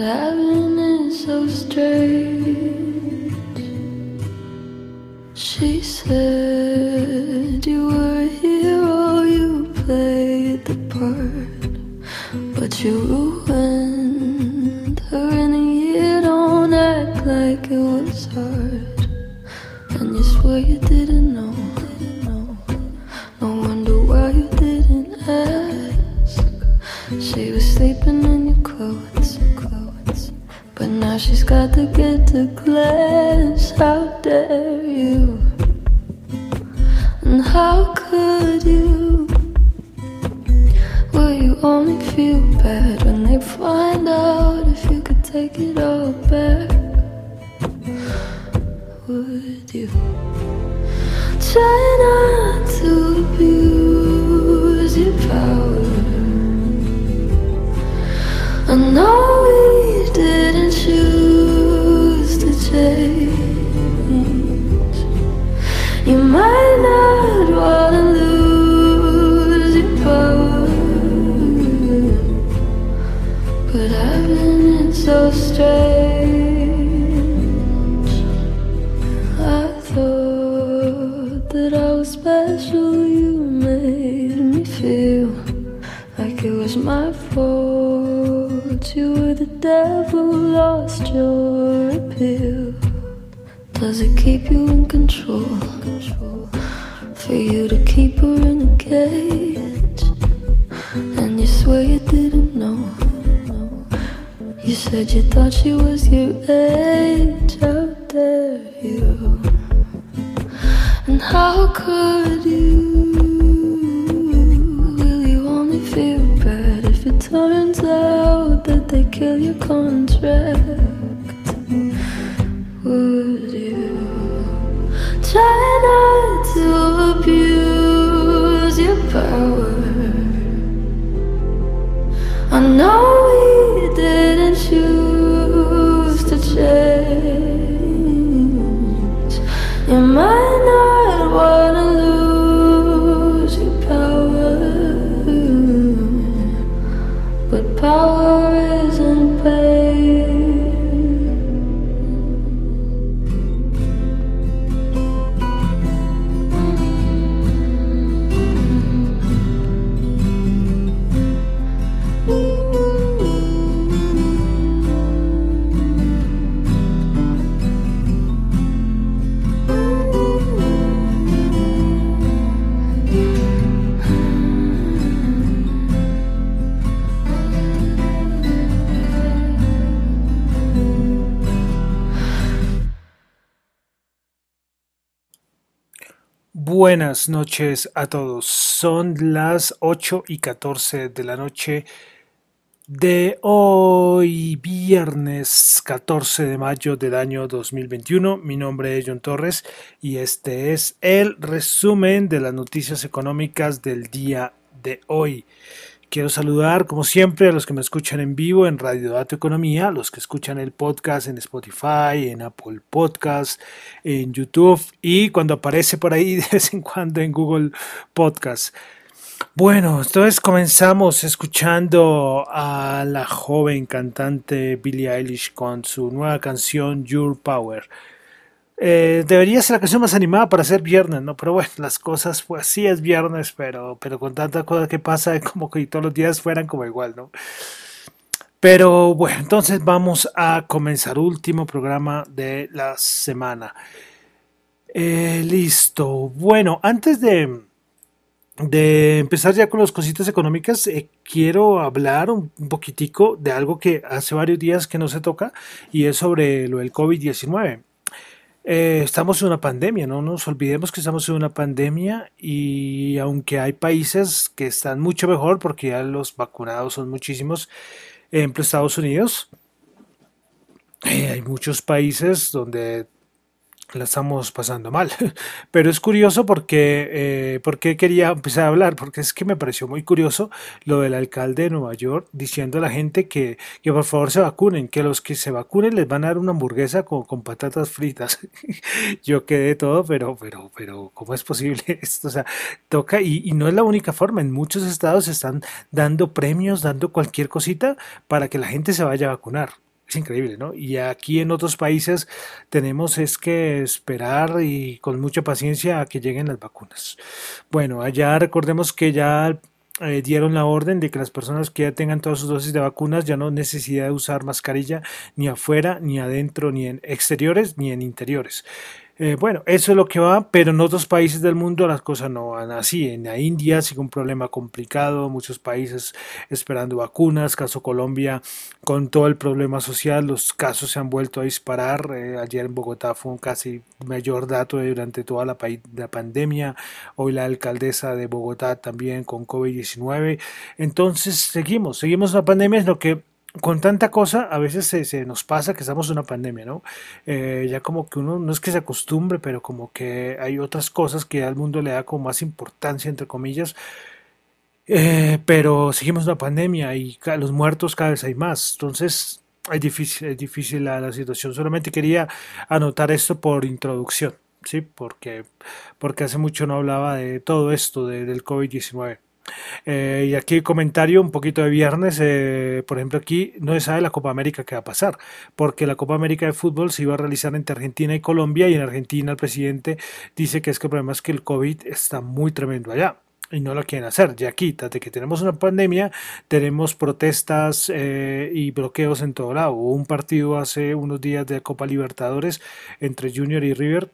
but having so strange. She said you were a hero, you played the part, but you how could you? Will you only feel bad when they find out if you could take it all back? Would you? Try not to abuse your power. I know For you to keep her in a cage, and you swear you didn't know. You said you thought she was your age. How dare you? And how could you? Will you only feel bad if it turns out that they kill your contract? No! Buenas noches a todos. Son las 8 y 14 de la noche de hoy, viernes 14 de mayo del año 2021. Mi nombre es John Torres y este es el resumen de las noticias económicas del día de hoy. Quiero saludar, como siempre, a los que me escuchan en vivo en Radio Dato Economía, los que escuchan el podcast en Spotify, en Apple Podcast, en YouTube y cuando aparece por ahí de vez en cuando en Google Podcast. Bueno, entonces comenzamos escuchando a la joven cantante Billie Eilish con su nueva canción Your Power. Eh, debería ser la canción más animada para ser viernes, ¿no? Pero bueno, las cosas, pues sí es viernes, pero, pero con tanta cosa que pasa, como que todos los días fueran como igual, ¿no? Pero bueno, entonces vamos a comenzar último programa de la semana. Eh, listo. Bueno, antes de, de empezar ya con las cositas económicas, eh, quiero hablar un, poquitico de algo que hace varios días que no se toca y es sobre lo del COVID-19. Eh, estamos en una pandemia, no nos olvidemos que estamos en una pandemia y aunque hay países que están mucho mejor porque ya los vacunados son muchísimos, ejemplo Estados Unidos, eh, hay muchos países donde la estamos pasando mal. Pero es curioso porque, eh, porque quería empezar a hablar, porque es que me pareció muy curioso lo del alcalde de Nueva York diciendo a la gente que, que por favor se vacunen, que los que se vacunen les van a dar una hamburguesa con, con patatas fritas. Yo quedé todo, pero, pero, pero, ¿cómo es posible esto? O sea, toca, y, y no es la única forma, en muchos estados están dando premios, dando cualquier cosita para que la gente se vaya a vacunar. Es increíble, ¿no? Y aquí en otros países tenemos es que esperar y con mucha paciencia a que lleguen las vacunas. Bueno, allá recordemos que ya eh, dieron la orden de que las personas que ya tengan todas sus dosis de vacunas ya no necesidad de usar mascarilla ni afuera, ni adentro, ni en exteriores, ni en interiores. Eh, bueno, eso es lo que va, pero en otros países del mundo las cosas no van así. En la India sigue un problema complicado, muchos países esperando vacunas, caso Colombia, con todo el problema social, los casos se han vuelto a disparar. Eh, ayer en Bogotá fue un casi mayor dato durante toda la, la pandemia. Hoy la alcaldesa de Bogotá también con COVID-19. Entonces seguimos, seguimos la pandemia, es lo que con tanta cosa, a veces se, nos pasa que estamos en una pandemia, ¿no? Eh, ya como que uno no es que se acostumbre, pero como que hay otras cosas que al mundo le da como más importancia, entre comillas. Eh, pero seguimos una pandemia y los muertos cada vez hay más. Entonces, es difícil, es difícil la, situación. Solamente quería anotar esto por introducción, ¿sí? Porque, porque hace mucho no hablaba de todo esto de, del COVID-19. Eh, y aquí comentario un poquito de viernes, eh, por ejemplo aquí no se sabe la Copa América qué va a pasar, porque la Copa América de fútbol se iba a realizar entre Argentina y Colombia y en Argentina el presidente dice que es que el problema es que el COVID está muy tremendo allá y no lo quieren hacer. Ya desde que tenemos una pandemia, tenemos protestas eh, y bloqueos en todo lado. Un partido hace unos días de Copa Libertadores entre Junior y River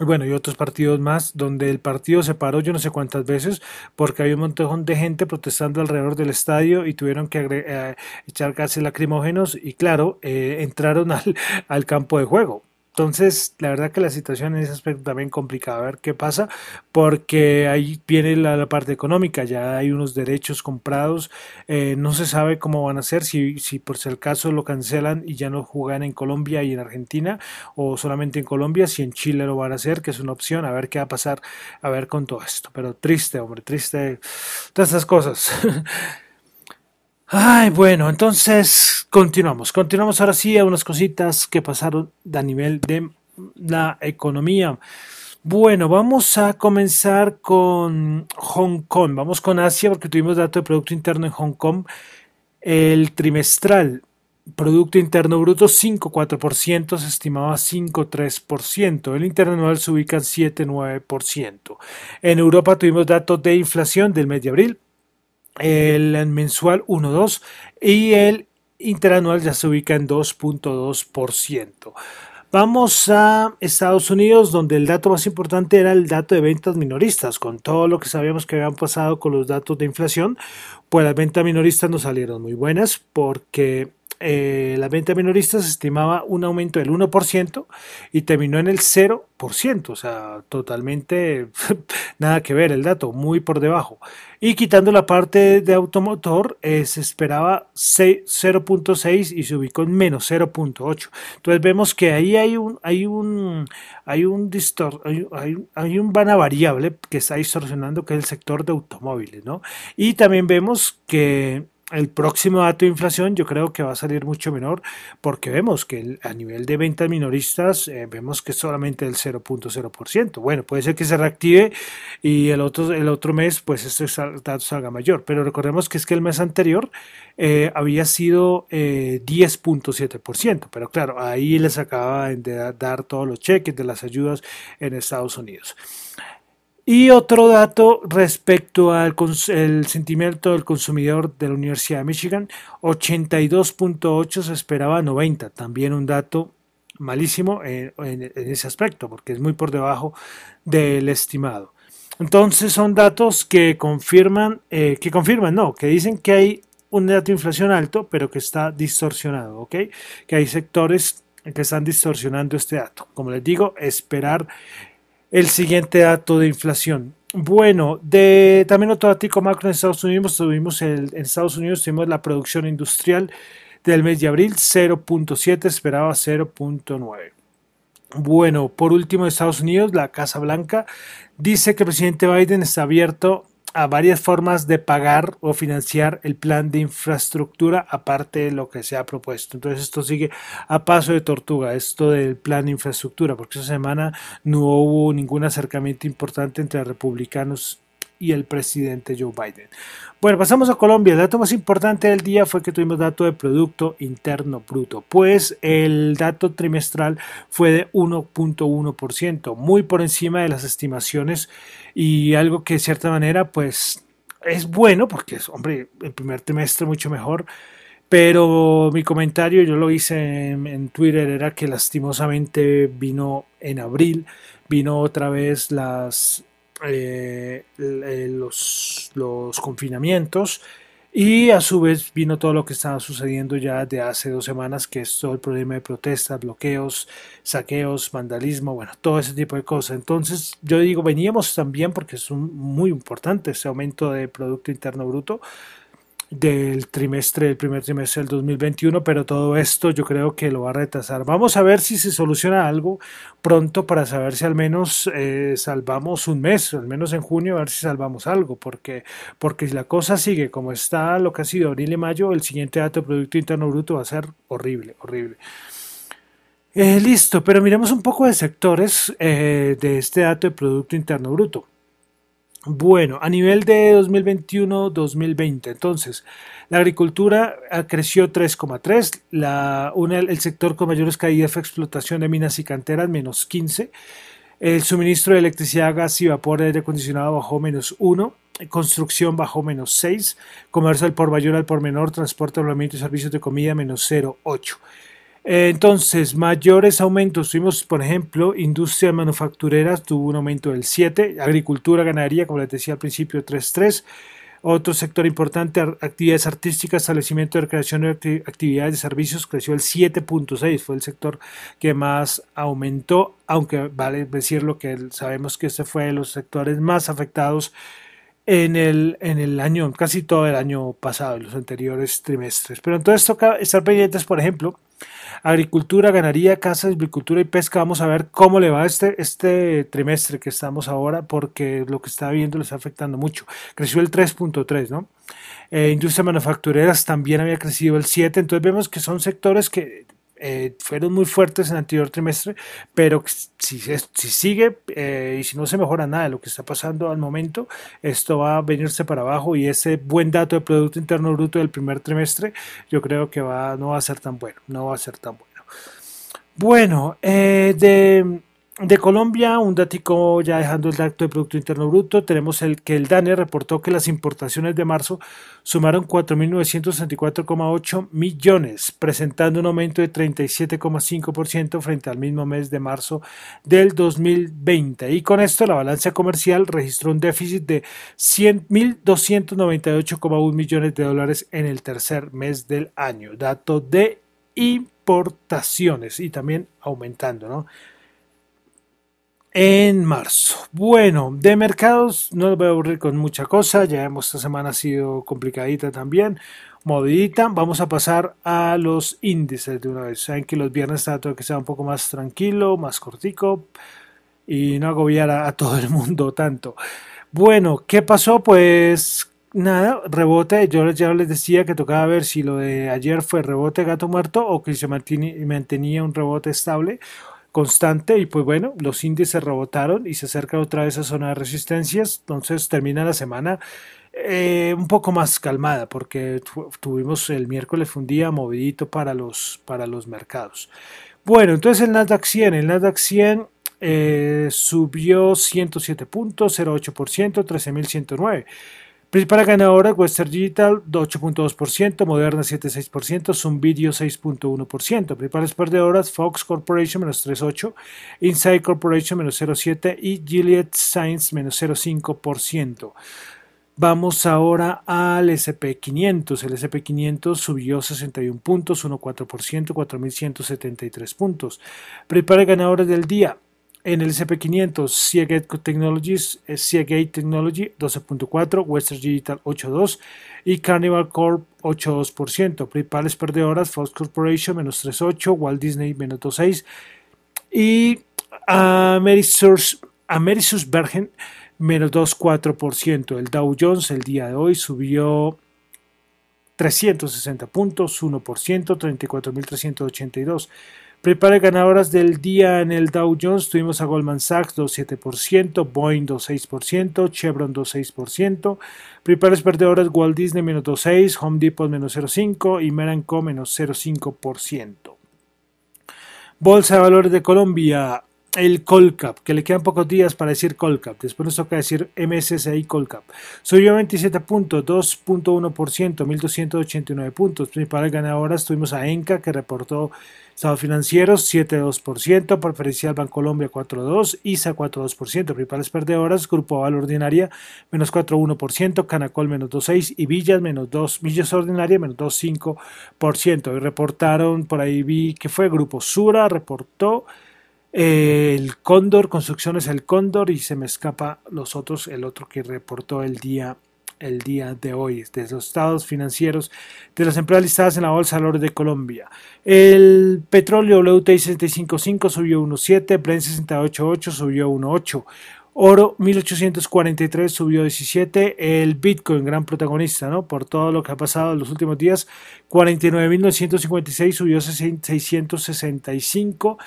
bueno, y otros partidos más, donde el partido se paró yo no sé cuántas veces, porque había un montón de gente protestando alrededor del estadio y tuvieron que eh, echar gases lacrimógenos y claro, eh, entraron al, al campo de juego. Entonces, la verdad que la situación en ese aspecto también complicada. A ver qué pasa, porque ahí viene la, parte económica, ya hay unos derechos comprados, eh, no se sabe cómo van a ser, si, si por si el caso lo cancelan y ya no juegan en Colombia y en Argentina, o solamente en Colombia, si en Chile lo van a hacer, que es una opción, a ver qué va a pasar, a ver con todo esto. Pero triste, hombre, triste, todas estas cosas. Ay, bueno, entonces continuamos. Continuamos ahora sí a unas cositas que pasaron a nivel de la economía. Bueno, vamos a comenzar con Hong Kong. Vamos con Asia porque tuvimos dato de Producto Interno en Hong Kong. El trimestral, Producto Interno Bruto 5,4%, se estimaba 5,3%. El interno anual se ubica en 7,9%. En Europa tuvimos datos de inflación del mes de abril, el mensual 1.2 y el interanual ya se ubica en 2.2%. Vamos a Estados Unidos, donde el dato más importante era el dato de ventas minoristas. Con todo lo que sabíamos que habían pasado con los datos de inflación, pues las ventas minoristas no salieron muy buenas porque eh, la venta minorista se estimaba un aumento del 1% y terminó en el 0%, o sea, totalmente nada que ver el dato, muy por debajo. Y quitando la parte de automotor, eh, se esperaba 0.6 y se ubicó en menos 0.8. Entonces vemos que ahí hay un, hay un, hay un distor, hay, hay, un vana variable que está distorsionando, que es el sector de automóviles, ¿no? Y también vemos que el próximo dato de inflación yo creo que va a salir mucho menor porque vemos que a nivel de ventas minoristas eh, vemos que es solamente el 0.0%. Bueno, puede ser que se reactive y el otro, el otro mes pues este dato salga mayor, pero recordemos que es que el mes anterior eh, había sido 10.7%, eh, pero claro, ahí les acaba de dar todos los cheques de las ayudas en Estados Unidos. Y otro dato respecto al sentimiento del consumidor de la Universidad de Michigan, 82.8 se esperaba 90, también un dato malísimo en, ese aspecto, porque es muy por debajo del estimado. Entonces son datos que confirman, eh, que confirman, no, que dicen que hay un dato de inflación alto, pero que está distorsionado, ¿ok? Que hay sectores que están distorsionando este dato. Como les digo, esperar el siguiente dato de inflación. Bueno, de también otro dato macro en Estados Unidos, tuvimos el, en Estados Unidos tuvimos la producción industrial del mes de abril 0.7, esperaba 0.9. Bueno, por último, Estados Unidos, la Casa Blanca dice que el presidente Biden está abierto a varias formas de pagar o financiar el plan de infraestructura aparte de lo que se ha propuesto. Entonces esto sigue a paso de tortuga, esto del plan de infraestructura, porque esa semana no hubo ningún acercamiento importante entre republicanos y el presidente Joe Biden. Bueno, pasamos a Colombia. El dato más importante del día fue que tuvimos dato de Producto Interno Bruto, pues el dato trimestral fue de 1.1%, muy por encima de las estimaciones y algo que de cierta manera pues es bueno porque es, hombre, el primer trimestre mucho mejor. Pero mi comentario, yo lo hice en, en Twitter, era que lastimosamente vino en abril, vino otra vez las eh, eh, los, los confinamientos y a su vez vino todo lo que estaba sucediendo ya de hace dos semanas, que es todo el problema de protestas, bloqueos, saqueos, vandalismo, bueno, todo ese tipo de cosas. Entonces yo digo, veníamos también porque es muy importante ese aumento de Producto Interno Bruto, del trimestre, del primer trimestre del 2021, pero todo esto yo creo que lo va a retrasar. Vamos a ver si se soluciona algo pronto para saber si al menos eh, salvamos un mes, al menos en junio, a ver si salvamos algo, porque, porque si la cosa sigue como está lo que ha sido abril y mayo, el siguiente dato de Producto Interno Bruto va a ser horrible, horrible. Eh, listo, pero miremos un poco de sectores eh, de este dato de Producto Interno Bruto. Bueno, a nivel de 2021-2020, entonces, la agricultura ah, creció 3,3, el sector con mayores caídas fue explotación de minas y canteras, menos 15, el suministro de electricidad, gas y vapor de aire acondicionado bajó menos 1, construcción bajó menos 6, comercio al por mayor al por menor, transporte, alojamiento y servicios de comida menos 0,8. Entonces, mayores aumentos tuvimos, por ejemplo, industria manufacturera tuvo un aumento del 7, agricultura, ganadería, como les decía al principio, 3,3. Otro sector importante, actividades artísticas, establecimiento de recreación actividades de servicios, creció el 7.6, fue el sector que más aumentó, aunque vale decirlo que sabemos que este fue de los sectores más afectados en el, en el año, casi todo el año pasado, en los anteriores trimestres. Pero entonces toca estar pendientes, por ejemplo, agricultura, ganadería, casa, agricultura y pesca. Vamos a ver cómo le va este, este trimestre que estamos ahora, porque lo que está viendo le está afectando mucho. Creció el 3.3, ¿no? Eh, industria manufactureras también había crecido el 7, entonces vemos que son sectores que eh, fueron muy fuertes en el anterior trimestre, pero si, si sigue eh, y si no se mejora nada de lo que está pasando al momento, esto va a venirse para abajo y ese buen dato de Producto Interno Bruto del primer trimestre, yo creo que va, no va a ser tan bueno, no va a ser tan bueno. Bueno, eh, de de Colombia, un datico ya dejando el dato de Producto Interno Bruto, tenemos el que el DANE reportó que las importaciones de marzo sumaron 4.964,8 millones, presentando un aumento de 37,5% frente al mismo mes de marzo del 2020. Y con esto la balanza comercial registró un déficit de 100.298,1 millones de dólares en el tercer mes del año. Dato de importaciones y también aumentando, ¿no? En marzo. Bueno, de mercados no voy a aburrir con mucha cosa, ya hemos esta semana ha sido complicadita también, movidita. Vamos a pasar a los índices de una vez. Saben que los viernes todo que sea un poco más tranquilo, más cortico y no agobiar a, a todo el mundo tanto. Bueno, ¿qué pasó? Pues nada, rebote. Yo ya les decía que tocaba ver si lo de ayer fue rebote gato muerto o que se mantenía un rebote estable constante y pues bueno, los índices rebotaron y se acerca otra vez a zona de resistencias, entonces termina la semana eh, un poco más calmada porque tuvimos el miércoles un día movidito para los, para los mercados. Bueno, entonces el Nasdaq 100, el Nasdaq 100 eh, subió 107 puntos, 0,8%, 13.109. Principal ganadora, Western Digital 8.2%, Moderna 7.6%, Zoom Video 6.1%. Principales perdedoras, Fox Corporation menos 3.8%, Inside Corporation menos 0.7% y Gilead Science menos 0.5%. Vamos ahora al SP500. El SP500 subió 61 puntos, 1.4%, 4.173 puntos. Principales ganadoras del día, en el SP500, Seagate Technologies, eh, Seagate Technology 12.4, Western Digital 8.2 y Carnival Corp 8.2%. Principales perdedoras, Fox Corporation menos 3.8, Walt Disney menos 2.6 Y Amerisus, Bergen menos 2,4%. El Dow Jones el día de hoy subió 360 puntos, 1%, 34.382. Prepare ganadoras del día en el Dow Jones. Tuvimos a Goldman Sachs 2,7%, Boeing 2,6%, Chevron 2,6%. Prepares perdedoras Walt Disney menos 2,6%, Home Depot menos 0,5% y Meranco menos 0,5%. Bolsa de Valores de Colombia, el Colcap, que le quedan pocos días para decir Colcap, después nos toca decir MSCI Colcap. Subió 27 puntos, 2.1%, 1.289 puntos. Principales ganadoras tuvimos a Enca, que reportó estados financieros 7.2%, preferencial Bancolombia 4.2%, ISA 4.2%, principales perdedoras, Grupo Valor Ordinaria menos 4.1%, Canacol menos 2.6% y Villas menos 2, Villas Ordinaria menos 2.5%. Y reportaron, por ahí vi que fue Grupo Sura, reportó el Cóndor, Construcciones El Cóndor y se me escapa los otros, el otro que reportó el día el día de hoy, de los estados financieros de las empresas listadas en la Bolsa de Valores de Colombia. El petróleo WTI 65.5 subió 1.7, Brent 68.8 subió 1.8, oro 1843 subió 17, el Bitcoin, gran protagonista, ¿no? Por todo lo que ha pasado en los últimos días, 49.956 subió 665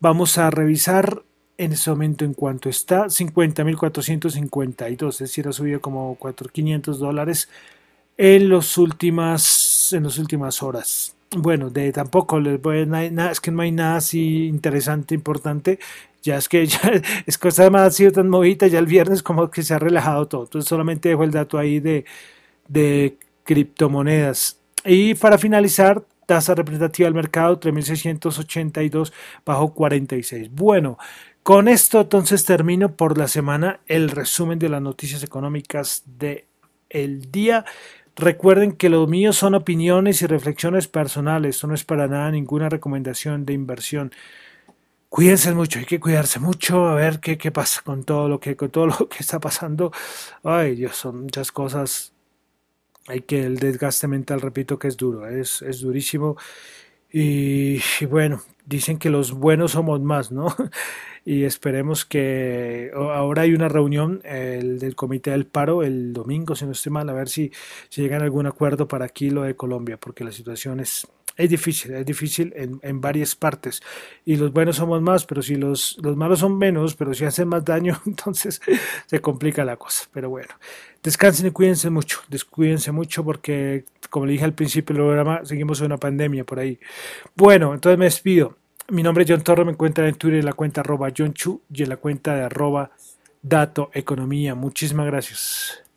Vamos a revisar en este momento en cuanto está 50.452, es decir, ha subido como 4.500 dólares en, los últimas, en las últimas horas. Bueno, de tampoco les voy a, es que no hay nada así interesante, importante. Ya es que ya es cosa además ha sido tan movida ya el viernes como que se ha relajado todo. Entonces solamente dejo el dato ahí de criptomonedas. Y para finalizar, tasa representativa del mercado 3.682 bajo 46. Bueno, con esto entonces termino por la semana el resumen de las noticias económicas de el día. Recuerden que lo mío son opiniones y reflexiones personales, esto no es para nada ninguna recomendación de inversión. Cuídense mucho, hay que cuidarse mucho, a ver qué, qué pasa con todo lo que con todo lo que está pasando. Ay, Dios, son muchas cosas hay que el desgaste mental, repito que es duro, es, es durísimo. Y, bueno, dicen que los buenos somos más, ¿no? Y esperemos que ahora hay una reunión el, del Comité del Paro el domingo, si no estoy mal, a ver si, si llegan a algún acuerdo para aquí lo de Colombia, porque la situación es, es difícil, es difícil en, en, varias partes. Y los buenos somos más, pero si los, los malos son menos, pero si hacen más daño, entonces se complica la cosa. Pero bueno, descansen y cuídense mucho, descuídense mucho porque, como le dije al principio del programa, seguimos en una pandemia por ahí. Bueno, entonces me despido. Mi nombre es John Torre, me encuentran en Twitter en la cuenta arroba John Chu y en la cuenta de arroba Dato Economía. Muchísimas gracias.